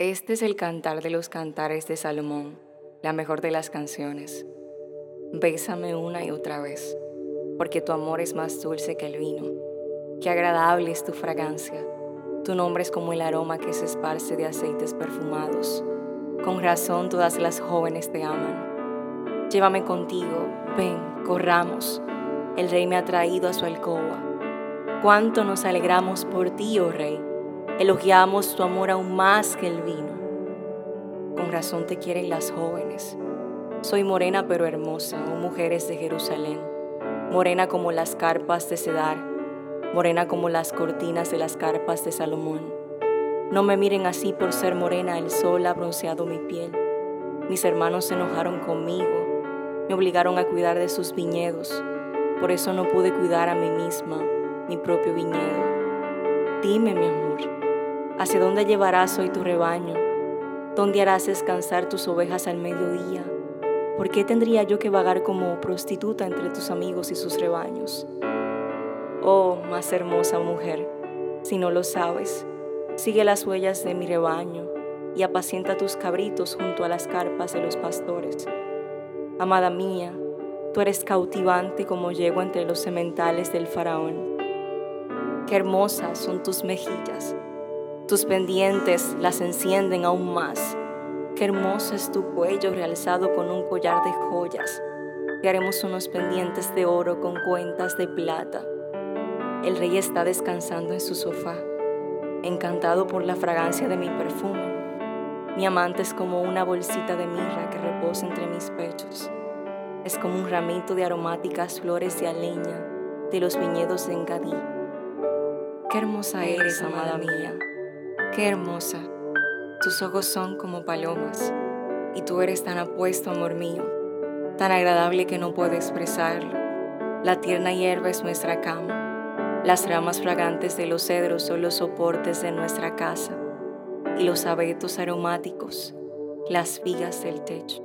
Este es el cantar de los cantares de Salomón, la mejor de las canciones. Bésame una y otra vez, porque tu amor es más dulce que el vino. Qué agradable es tu fragancia. Tu nombre es como el aroma que se esparce de aceites perfumados. Con razón todas las jóvenes te aman. Llévame contigo, ven, corramos. El rey me ha traído a su alcoba. Cuánto nos alegramos por ti, oh rey Elogiamos tu amor aún más que el vino. Con razón te quieren las jóvenes. Soy morena pero hermosa, oh mujeres de Jerusalén. Morena como las carpas de Cedar, morena como las cortinas de las carpas de Salomón. No me miren así por ser morena, el sol ha bronceado mi piel. Mis hermanos se enojaron conmigo, me obligaron a cuidar de sus viñedos. Por eso no pude cuidar a mí misma, mi propio viñedo. Dime, mi amor, ¿Hacia dónde llevarás hoy tu rebaño? ¿Dónde harás descansar tus ovejas al mediodía? ¿Por qué tendría yo que vagar como prostituta entre tus amigos y sus rebaños? Oh, más hermosa mujer, si no lo sabes, sigue las huellas de mi rebaño y apacienta tus cabritos junto a las carpas de los pastores. Amada mía, tú eres cautivante como llego entre los sementales del faraón. Qué hermosas son tus mejillas tus pendientes las encienden aún más. Qué hermoso es tu cuello realizado con un collar de joyas. Te haremos unos pendientes de oro con cuentas de plata. El rey está descansando en su sofá, encantado por la fragancia de mi perfume. Mi amante es como una bolsita de mirra que reposa entre mis pechos. Es como un ramito de aromáticas flores de aleña de los viñedos de Engadí. Qué hermosa eres, amada mía. Qué hermosa. Tus ojos son como palomas y tú eres tan apuesto, amor mío, tan agradable que no puedo expresarlo. La tierna hierba es nuestra cama. Las ramas fragantes de los cedros son los soportes de nuestra casa y los abetos aromáticos, las vigas del techo.